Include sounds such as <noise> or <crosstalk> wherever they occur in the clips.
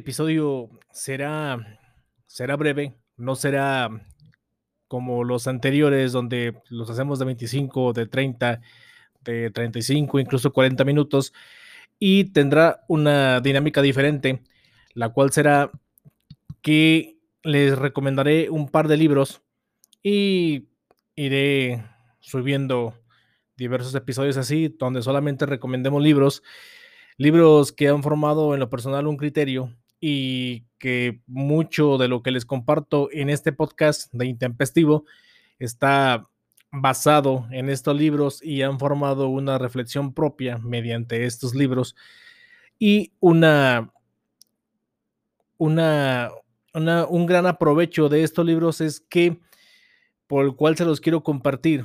Episodio será, será breve, no será como los anteriores donde los hacemos de 25, de 30, de 35, incluso 40 minutos y tendrá una dinámica diferente, la cual será que les recomendaré un par de libros y iré subiendo diversos episodios así, donde solamente recomendemos libros libros que han formado en lo personal un criterio y que mucho de lo que les comparto en este podcast de Intempestivo está basado en estos libros y han formado una reflexión propia mediante estos libros y una, una, un gran aprovecho de estos libros es que por el cual se los quiero compartir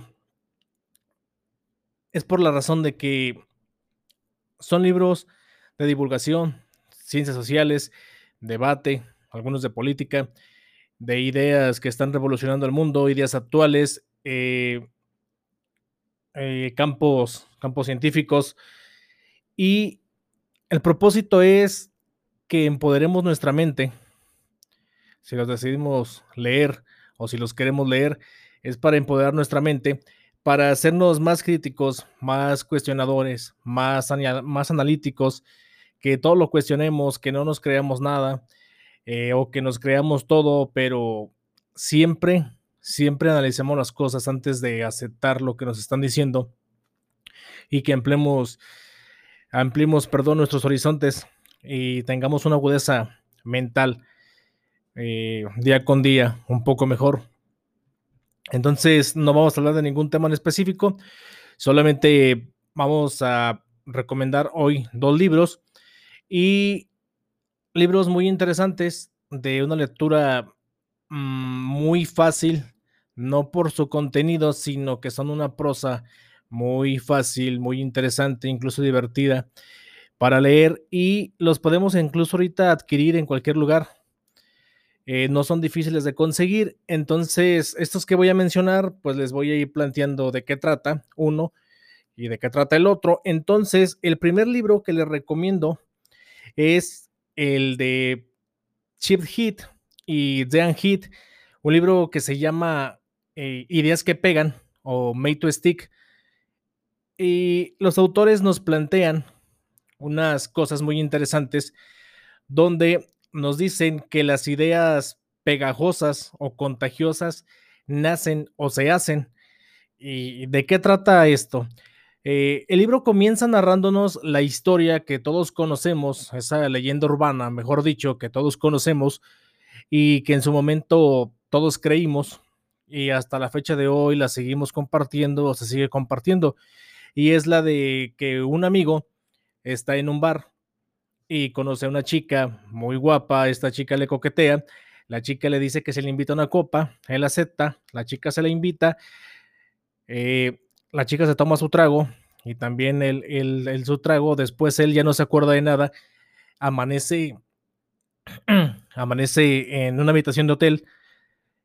es por la razón de que son libros de divulgación, ciencias sociales, debate, algunos de política, de ideas que están revolucionando el mundo, ideas actuales, eh, eh, campos, campos científicos. Y el propósito es que empoderemos nuestra mente. Si los decidimos leer o si los queremos leer, es para empoderar nuestra mente para hacernos más críticos, más cuestionadores, más, más analíticos, que todo lo cuestionemos, que no nos creamos nada eh, o que nos creamos todo, pero siempre, siempre analicemos las cosas antes de aceptar lo que nos están diciendo y que ampliemos, ampliemos perdón, nuestros horizontes y tengamos una agudeza mental eh, día con día un poco mejor. Entonces, no vamos a hablar de ningún tema en específico, solamente vamos a recomendar hoy dos libros y libros muy interesantes de una lectura mm, muy fácil, no por su contenido, sino que son una prosa muy fácil, muy interesante, incluso divertida para leer y los podemos incluso ahorita adquirir en cualquier lugar. Eh, no son difíciles de conseguir. Entonces, estos que voy a mencionar, pues les voy a ir planteando de qué trata uno y de qué trata el otro. Entonces, el primer libro que les recomiendo es el de Chip Heat y Dean Heat, un libro que se llama eh, Ideas que pegan o Made to Stick. Y los autores nos plantean unas cosas muy interesantes donde nos dicen que las ideas pegajosas o contagiosas nacen o se hacen. ¿Y de qué trata esto? Eh, el libro comienza narrándonos la historia que todos conocemos, esa leyenda urbana, mejor dicho, que todos conocemos y que en su momento todos creímos y hasta la fecha de hoy la seguimos compartiendo o se sigue compartiendo. Y es la de que un amigo está en un bar y conoce a una chica muy guapa, esta chica le coquetea, la chica le dice que se le invita a una copa, él acepta, la chica se la invita, eh, la chica se toma su trago y también el, su trago, después él ya no se acuerda de nada, amanece, <clears throat> amanece en una habitación de hotel,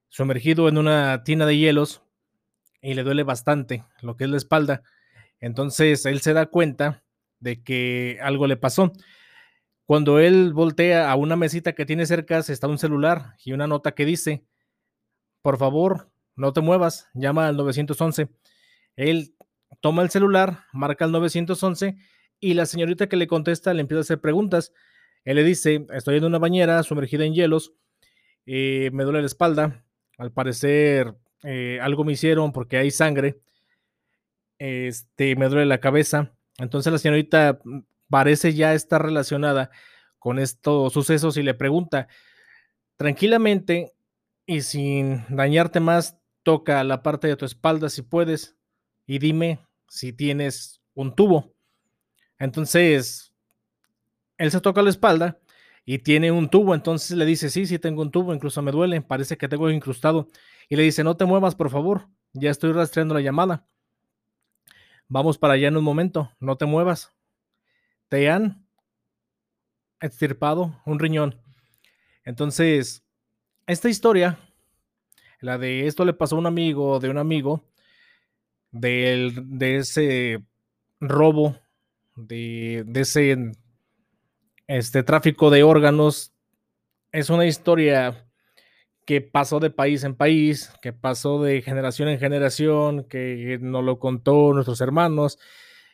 sumergido en una tina de hielos y le duele bastante lo que es la espalda. Entonces él se da cuenta de que algo le pasó. Cuando él voltea a una mesita que tiene cerca, está un celular y una nota que dice, por favor, no te muevas, llama al 911. Él toma el celular, marca el 911 y la señorita que le contesta le empieza a hacer preguntas. Él le dice, estoy en una bañera sumergida en hielos, eh, me duele la espalda, al parecer eh, algo me hicieron porque hay sangre, este, me duele la cabeza. Entonces la señorita parece ya estar relacionada con estos sucesos y le pregunta tranquilamente y sin dañarte más, toca la parte de tu espalda si puedes y dime si tienes un tubo. Entonces, él se toca la espalda y tiene un tubo, entonces le dice, sí, sí tengo un tubo, incluso me duele, parece que tengo incrustado. Y le dice, no te muevas, por favor, ya estoy rastreando la llamada. Vamos para allá en un momento, no te muevas te han extirpado un riñón. Entonces, esta historia, la de esto le pasó a un amigo de un amigo, de ese robo, de, ese este tráfico de órganos es una historia que pasó de país en país, que pasó de generación en generación, que nos lo contó nuestros hermanos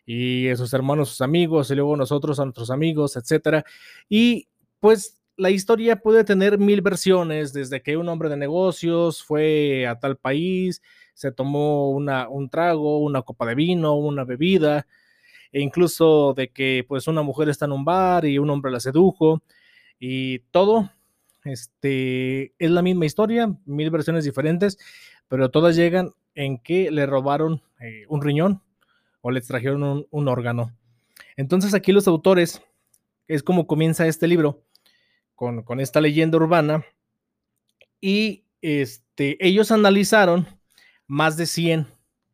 y esos hermanos, sus amigos, y luego nosotros a nuestros amigos, etcétera. Y pues la historia puede tener mil versiones, desde que un hombre de negocios fue a tal país, se tomó una, un trago, una copa de vino, una bebida, e incluso de que pues una mujer está en un bar y un hombre la sedujo, y todo este, es la misma historia, mil versiones diferentes, pero todas llegan en que le robaron eh, un riñón o le extrajeron un, órgano. Entonces aquí los autores, es como comienza este libro, con, con esta leyenda urbana, y este, ellos analizaron más de 100,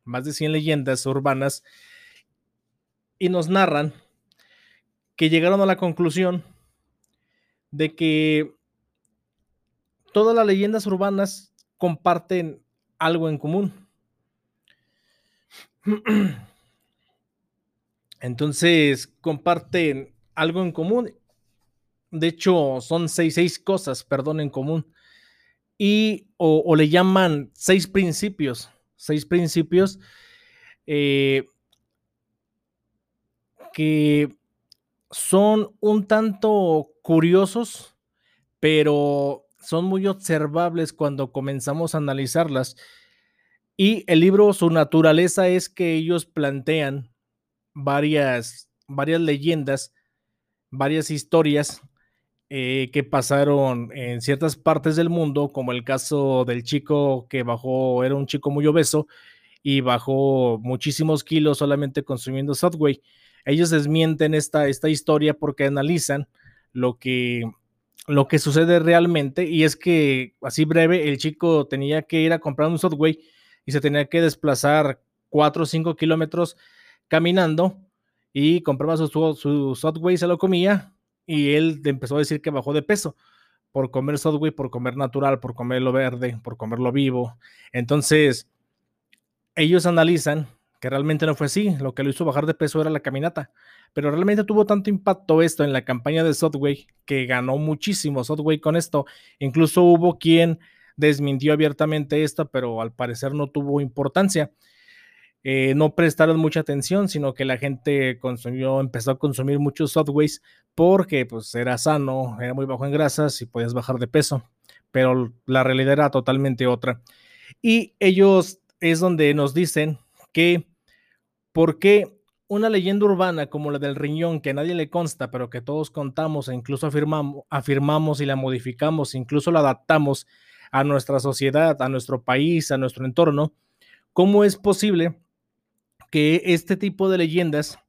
más de 100 leyendas urbanas y nos narran que llegaron a la conclusión de que todas las leyendas urbanas comparten algo en común. <clears throat> Entonces, comparten algo en común. De hecho, son seis, seis cosas, perdón, en común. Y o, le llaman seis principios. Seis principios eh, que son un tanto curiosos, pero son muy observables cuando comenzamos a analizarlas. Y el libro, su naturaleza es que ellos plantean varias, varias leyendas, varias historias eh, que pasaron en ciertas partes del mundo, como el caso del chico que bajó, era un chico muy obeso y bajó muchísimos kilos solamente consumiendo Subway. Ellos desmienten esta, esta historia porque analizan lo que lo que sucede realmente y es que, así breve, el chico tenía que ir a comprar un Subway y se tenía que desplazar 4 o 5 kilómetros caminando y compraba su, su Subway, se lo comía y él empezó a decir que bajó de peso por comer Subway, por comer natural, por comerlo verde, por comerlo vivo. Entonces, ellos analizan que realmente no fue así, lo que lo hizo bajar de peso era la caminata pero realmente tuvo tanto impacto esto en la campaña de Subway que ganó muchísimo Subway con esto. Incluso hubo quien desmintió abiertamente esto, pero al parecer no tuvo importancia. Eh, no prestaron mucha atención, sino que la gente consumió, empezó a consumir muchos Subways porque pues era sano, era muy bajo en grasas y podías bajar de peso, pero la realidad era totalmente otra. Y ellos es donde nos dicen que por qué una leyenda urbana como la del riñón que a nadie le consta, pero que todos contamos e incluso afirmamos, afirmamos y la modificamos, incluso la adaptamos a nuestra sociedad, a nuestro país, a nuestro entorno, ¿cómo es posible que este tipo de leyendas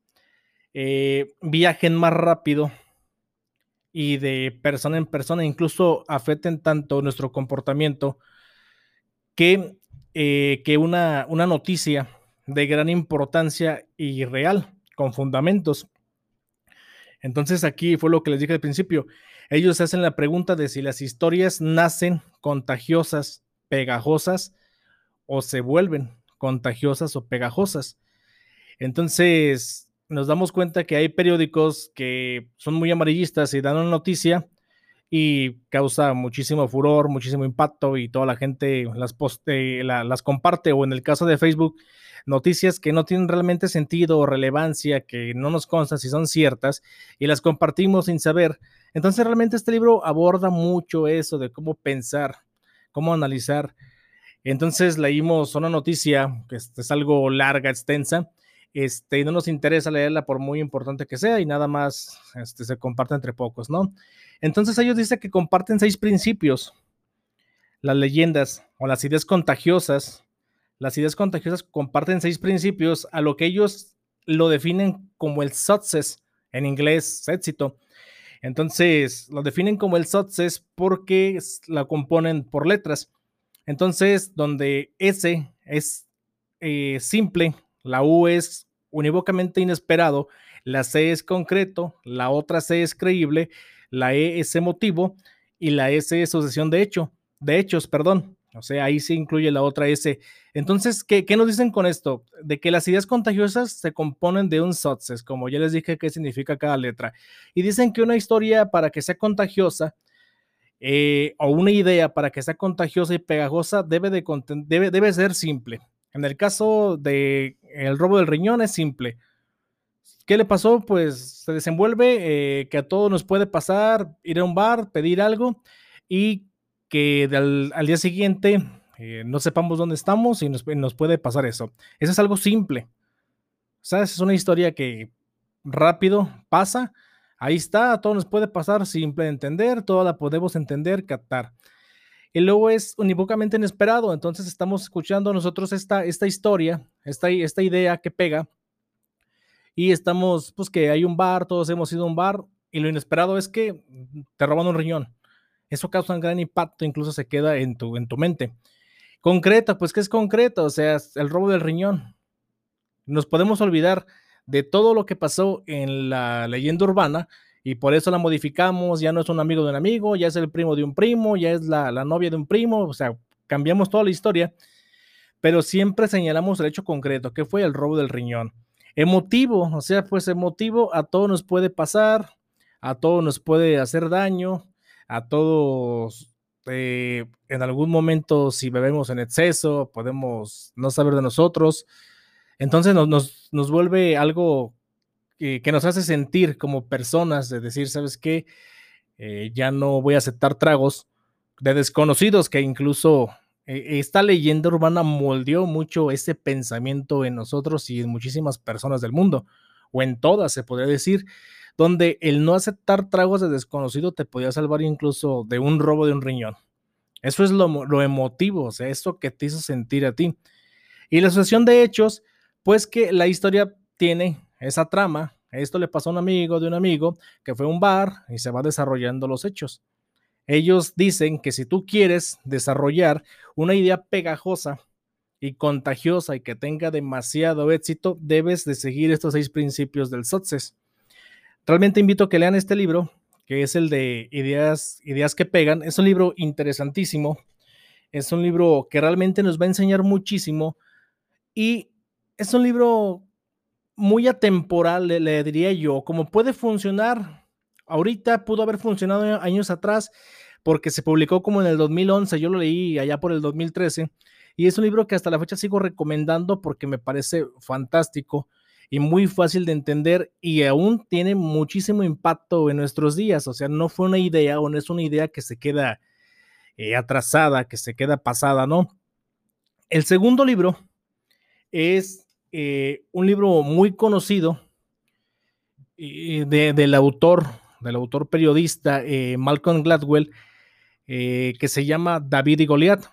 eh, viajen más rápido y de persona en persona, incluso afecten tanto nuestro comportamiento que, eh, que una, una noticia de gran importancia y real, con fundamentos. Entonces aquí fue lo que les dije al principio. Ellos hacen la pregunta de si las historias nacen contagiosas, pegajosas o se vuelven contagiosas o pegajosas. Entonces nos damos cuenta que hay periódicos que son muy amarillistas y dan una noticia y causa muchísimo furor, muchísimo impacto y toda la gente las, las comparte o en el caso de Facebook noticias que no tienen realmente sentido o relevancia, que no nos consta si son ciertas y las compartimos sin saber. Entonces realmente este libro aborda mucho eso de cómo pensar, cómo analizar. Entonces leímos una noticia que es algo larga, extensa, este, y no nos interesa leerla por muy importante que sea y nada más este, se comparte entre pocos, ¿no? Entonces ellos dicen que comparten seis principios, las leyendas o las ideas contagiosas las ideas contagiosas comparten seis principios a lo que ellos lo definen como el success, en inglés, éxito. Entonces, lo definen como el success porque la componen por letras. Entonces, donde S es eh, simple, la U es unívocamente inesperado, la C es concreto, la otra C es creíble, la E es emotivo y la S es sucesión de hecho, de hechos, perdón. O sea, ahí se incluye la otra S. Entonces, ¿qué, nos dicen con esto? De que las ideas contagiosas se componen de un success, como ya les dije qué significa cada letra. Y dicen que una historia para que sea contagiosa, eh, o una idea para que sea contagiosa y pegajosa, debe, de, debe, debe ser simple. En el caso de el robo del riñón es simple. ¿Qué le pasó? Pues se desenvuelve eh, que a todos nos puede pasar ir a un bar, pedir algo y que al, día siguiente eh, no sepamos dónde estamos y nos, puede pasar eso. Eso es algo simple. ¿Sabes? Es una historia que rápido pasa. Ahí está, a todos nos puede pasar, simple de entender, toda la podemos entender, captar. Y luego es unívocamente inesperado, entonces estamos escuchando nosotros esta, esta historia, esta, esta idea que pega, y estamos, pues que hay un bar, todos hemos ido a un bar, y lo inesperado es que te roban un riñón eso causa un gran impacto, incluso se queda en tu, en tu mente. Concreta, pues, ¿qué es concreto? O sea, el robo del riñón. Nos podemos olvidar de todo lo que pasó en la leyenda urbana y por eso la modificamos, ya no es un amigo de un amigo, ya es el primo de un primo, ya es la, la novia de un primo, o sea, cambiamos toda la historia, pero siempre señalamos el hecho concreto, que fue el robo del riñón. Emotivo, o sea, pues emotivo a todo nos puede pasar, a todo nos puede hacer daño, a todos, eh, en algún momento si bebemos en exceso, podemos no saber de nosotros. Entonces nos, nos, vuelve algo que, nos hace sentir como personas, de decir, ¿sabes qué? Eh, ya no voy a aceptar tragos de desconocidos que incluso eh, esta leyenda urbana moldeó mucho ese pensamiento en nosotros y en muchísimas personas del mundo, o en todas, se podría decir donde el no aceptar tragos de desconocido te podía salvar incluso de un robo de un riñón. Eso es lo, emotivo, o sea, eso que te hizo sentir a ti. Y la asociación de hechos, pues que la historia tiene esa trama. Esto le pasó a un amigo de un amigo que fue a un bar y se va desarrollando los hechos. Ellos dicen que si tú quieres desarrollar una idea pegajosa y contagiosa y que tenga demasiado éxito, debes de seguir estos seis principios del success. Realmente invito a que lean este libro, que es el de Ideas, Ideas que Pegan. Es un libro interesantísimo. Es un libro que realmente nos va a enseñar muchísimo. Y es un libro muy atemporal, le, diría yo. Como puede funcionar ahorita, pudo haber funcionado años atrás, porque se publicó como en el 2011. Yo lo leí allá por el 2013. Y es un libro que hasta la fecha sigo recomendando porque me parece fantástico y muy fácil de entender y aún tiene muchísimo impacto en nuestros días. O sea, no fue una idea o no es una idea que se queda eh, atrasada, que se queda pasada, ¿no? El segundo libro es eh, un libro muy conocido eh, del autor, del autor periodista Malcolm Gladwell, que se llama David y Goliat.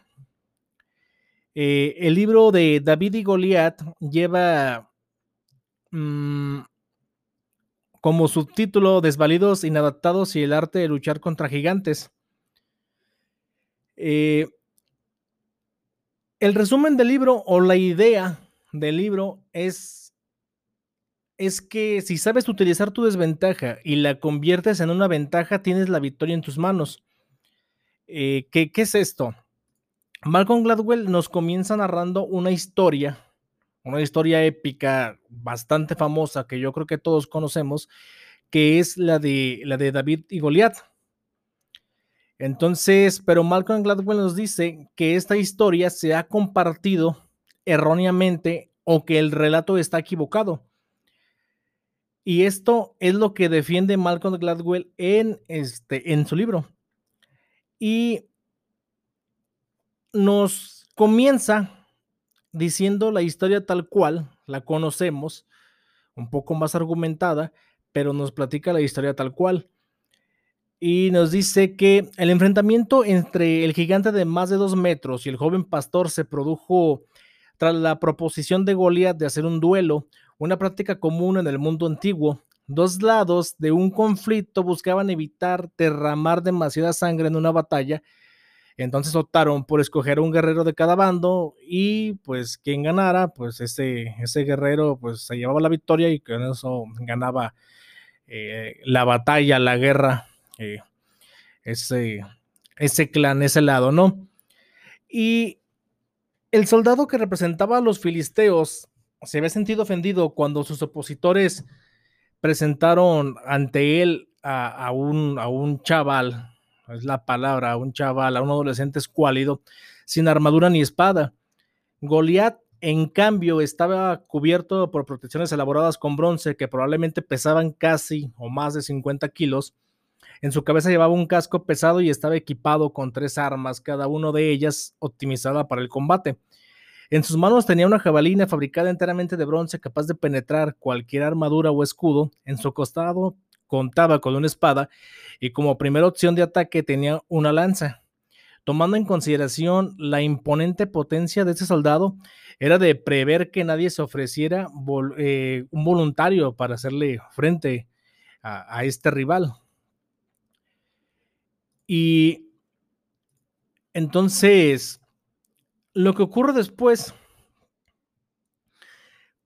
el libro de David y Goliat lleva Mm, como subtítulo Desvalidos, inadaptados y el arte de luchar contra gigantes. Eh, el resumen del libro o la idea del libro es, es que si sabes utilizar tu desventaja y la conviertes en una ventaja, tienes la victoria en tus manos. Eh, ¿qué, ¿Qué es esto? Malcolm Gladwell nos comienza narrando una historia una historia épica bastante famosa que yo creo que todos conocemos, que es la de, la de David y Goliat. Entonces, pero Malcolm Gladwell nos dice que esta historia se ha compartido erróneamente o que el relato está equivocado. Y esto es lo que defiende Malcolm Gladwell en, este, en su libro. Y nos comienza diciendo la historia tal cual, la conocemos, un poco más argumentada, pero nos platica la historia tal cual. Y nos dice que el enfrentamiento entre el gigante de más de dos metros y el joven pastor se produjo tras la proposición de Goliat de hacer un duelo, una práctica común en el mundo antiguo. Dos lados de un conflicto buscaban evitar derramar demasiada sangre en una batalla entonces optaron por escoger un guerrero de cada bando y pues quien ganara, pues ese, ese guerrero pues se llevaba la victoria y con eso ganaba eh, la batalla, la guerra, eh, ese, ese clan, ese lado, ¿no? Y el soldado que representaba a los filisteos se había sentido ofendido cuando sus opositores presentaron ante él a, un, un chaval, es la palabra, a un chaval, a un adolescente escuálido, sin armadura ni espada. Goliat, en cambio, estaba cubierto por protecciones elaboradas con bronce que probablemente pesaban casi o más de 50 kilos. En su cabeza llevaba un casco pesado y estaba equipado con tres armas, cada una de ellas optimizada para el combate. En sus manos tenía una jabalina fabricada enteramente de bronce capaz de penetrar cualquier armadura o escudo. En su costado contaba con una espada y como primera opción de ataque tenía una lanza. Tomando en consideración la imponente potencia de ese soldado, era de prever que nadie se ofreciera eh, un voluntario para hacerle frente a, este rival. Y entonces, lo que ocurre después,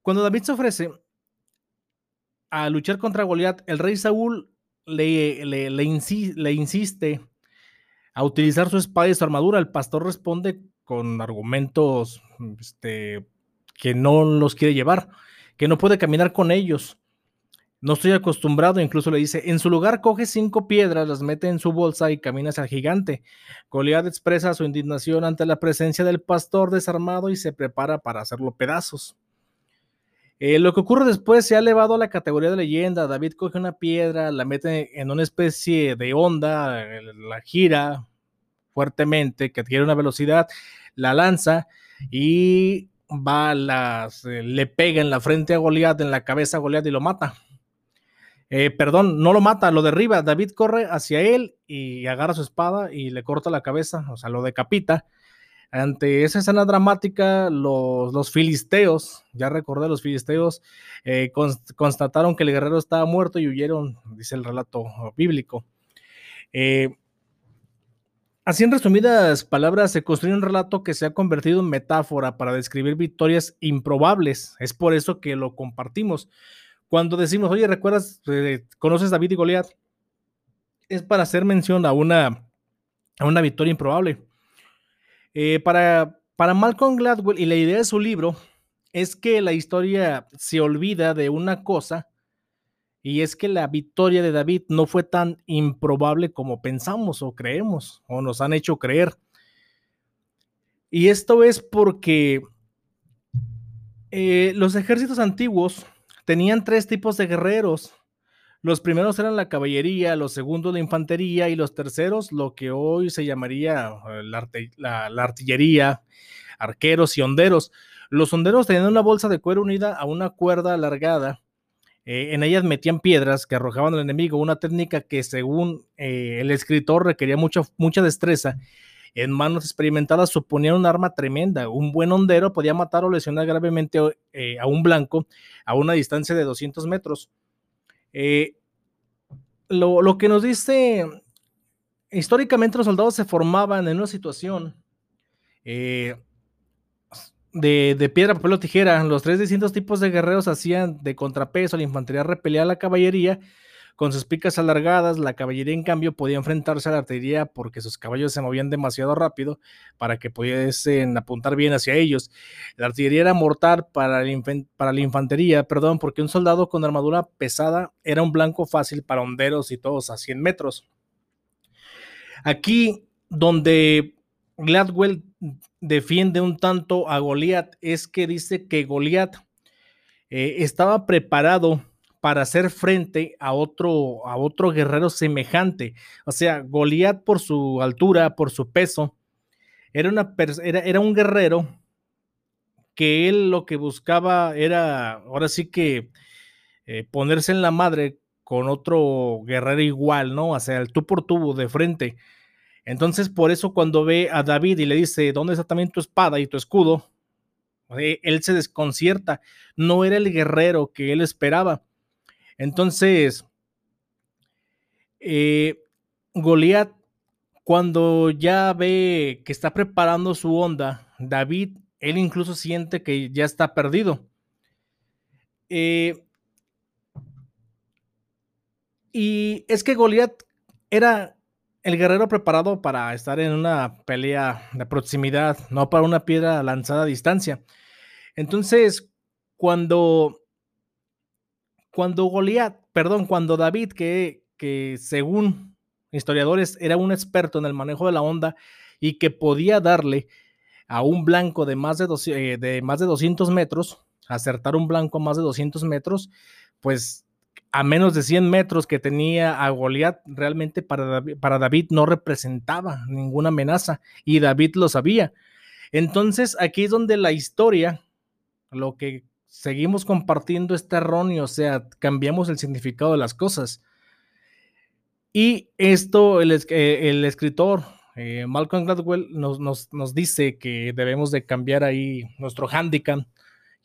cuando David se ofrece, a luchar contra Goliat, el rey Saúl le, insiste a utilizar su espada y su armadura. El pastor responde con argumentos este, que no los quiere llevar, que no puede caminar con ellos. No estoy acostumbrado, incluso le dice, en su lugar coge cinco piedras, las mete en su bolsa y camina hacia el gigante. Goliat expresa su indignación ante la presencia del pastor desarmado y se prepara para hacerlo pedazos. Eh, lo que ocurre después se ha elevado a la categoría de leyenda. David coge una piedra, la mete en una especie de onda, la gira fuertemente, que adquiere una velocidad, la lanza y va, las, le pega en la frente a Goliat, en la cabeza a Goliat y lo mata. Eh, perdón, no lo mata, lo derriba. David corre hacia él y agarra su espada y le corta la cabeza, o sea, lo decapita. Ante esa escena dramática, los, filisteos, ya recordé, los filisteos eh, constataron que el guerrero estaba muerto y huyeron, dice el relato bíblico. Eh, así en resumidas palabras, se construye un relato que se ha convertido en metáfora para describir victorias improbables. Es por eso que lo compartimos. Cuando decimos, oye, ¿recuerdas, eh, conoces David y Goliat? Es para hacer mención a una, a una victoria improbable. Eh, para, para Malcolm Gladwell y la idea de su libro es que la historia se olvida de una cosa y es que la victoria de David no fue tan improbable como pensamos o creemos o nos han hecho creer. Y esto es porque eh, los ejércitos antiguos tenían tres tipos de guerreros los primeros eran la caballería, los segundos la infantería y los terceros lo que hoy se llamaría eh, la, artillería, arqueros y honderos. Los honderos tenían una bolsa de cuero unida a una cuerda alargada. Eh, en ellas metían piedras que arrojaban al enemigo, una técnica que según eh, el escritor requería mucha, mucha destreza. En manos experimentadas suponía un arma tremenda. Un buen hondero podía matar o lesionar gravemente a un blanco a una distancia de 200 metros. Eh, lo, que nos dice, históricamente los soldados se formaban en una situación eh, de, piedra, papel o tijera. Los tres distintos tipos de guerreros hacían de contrapeso, la infantería repelía a la caballería con sus picas alargadas, la caballería en cambio podía enfrentarse a la artillería porque sus caballos se movían demasiado rápido para que pudiesen apuntar bien hacia ellos. La artillería era mortal para, la infantería, perdón, porque un soldado con armadura pesada era un blanco fácil para honderos y todos a 100 metros. Aquí donde Gladwell defiende un tanto a Goliat es que dice que Goliat eh, estaba preparado para hacer frente a otro, a otro guerrero semejante. O sea, Goliat por su altura, por su peso, era, una era, era un guerrero que él lo que buscaba era, ahora sí que eh, ponerse en la madre con otro guerrero igual, ¿no? O sea, el tú por tubo de frente. Entonces, por eso cuando ve a David y le dice, ¿dónde está también tu espada y tu escudo? Eh, él se desconcierta. No era el guerrero que él esperaba. Entonces, eh, Goliat, cuando ya ve que está preparando su onda, David, él incluso siente que ya está perdido. Eh, y es que Goliat era, el guerrero preparado para estar en una pelea de proximidad, no para una piedra lanzada a distancia. Entonces, cuando, cuando Goliat, perdón, cuando David, que, que según historiadores era un experto en el manejo de la onda y que podía darle a un blanco de más de, eh, de, más de 200 metros, acertar un blanco a más de 200 metros, pues a menos de 100 metros que tenía a Goliat, realmente para para David no representaba ninguna amenaza y David lo sabía. Entonces aquí es donde la historia, lo que seguimos compartiendo está erróneo, o sea, cambiamos el significado de las cosas. Y esto, el, eh, escritor eh, Malcolm Gladwell nos, nos, nos, dice que debemos de cambiar ahí nuestro handicap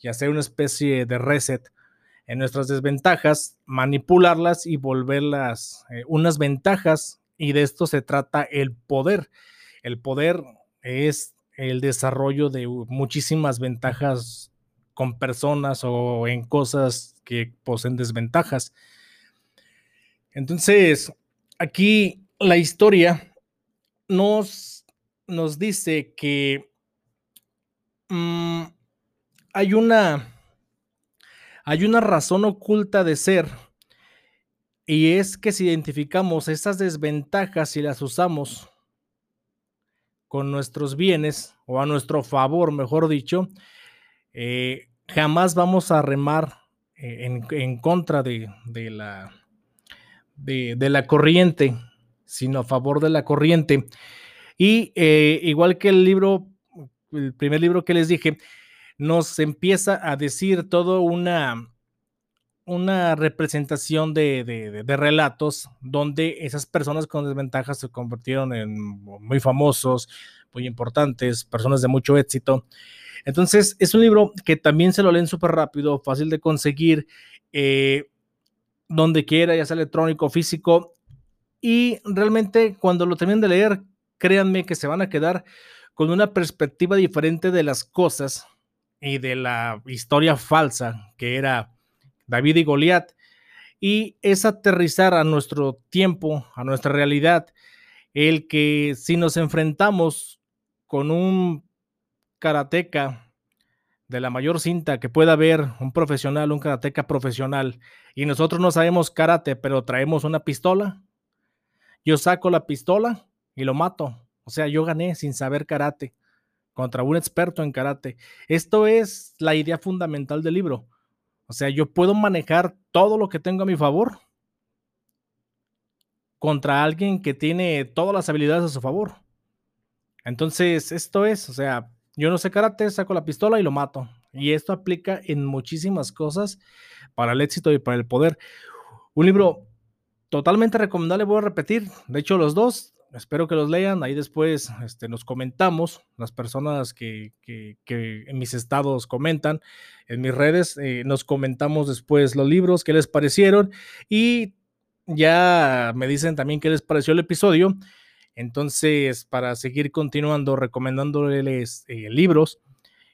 y hacer una especie de reset en nuestras desventajas, manipularlas y volverlas eh, unas ventajas. Y de esto se trata el poder. El poder es el desarrollo de muchísimas ventajas con personas o en cosas que poseen desventajas. Entonces, aquí la historia nos, nos dice que mm, hay una hay una razón oculta de ser y es que si identificamos esas desventajas y las usamos con nuestros bienes o a nuestro favor, mejor dicho, eh, jamás vamos a remar eh, en, contra de, la, corriente, sino a favor de la corriente. Y eh, igual que el libro, el primer libro que les dije, nos empieza a decir todo una, una representación de, relatos donde esas personas con desventajas se convirtieron en muy famosos, muy importantes, personas de mucho éxito. Entonces, es un libro que también se lo leen súper rápido, fácil de conseguir, eh, donde quiera, ya sea electrónico, físico. Y realmente cuando lo terminen de leer, créanme que se van a quedar con una perspectiva diferente de las cosas y de la historia falsa que era David y Goliat. Y es aterrizar a nuestro tiempo, a nuestra realidad, el que si nos enfrentamos con un karateca de la mayor cinta que pueda haber, un profesional, un karateca profesional, y nosotros no sabemos karate, pero traemos una pistola, yo saco la pistola y lo mato. O sea, yo gané sin saber karate contra un experto en karate. Esto es la idea fundamental del libro. O sea, yo puedo manejar todo lo que tengo a mi favor contra alguien que tiene todas las habilidades a su favor. Entonces, esto es, o sea, yo no sé karate, saco la pistola y lo mato. Y esto aplica en muchísimas cosas para el éxito y para el poder. Un libro totalmente recomendable, voy a repetir. De hecho, los dos espero que los lean. Ahí después este, nos comentamos, las personas que, en mis estados comentan, en mis redes, eh, nos comentamos después los libros, qué les parecieron y ya me dicen también qué les pareció el episodio. Entonces, para seguir continuando recomendándoles eh, libros,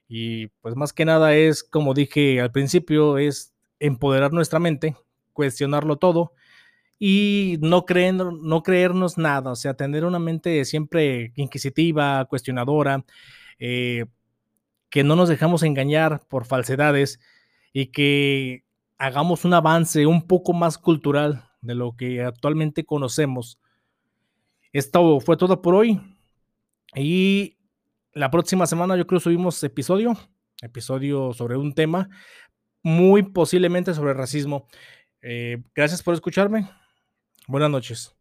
y pues más que nada es, como dije al principio, es empoderar nuestra mente, cuestionarlo todo y no, no creernos nada, o sea, tener una mente siempre inquisitiva, cuestionadora, eh, que no nos dejamos engañar por falsedades y que hagamos un avance un poco más cultural de lo que actualmente conocemos. Esto fue todo por hoy y la próxima semana yo creo subimos episodio, episodio sobre un tema muy posiblemente sobre racismo. Eh, gracias por escucharme. Buenas noches.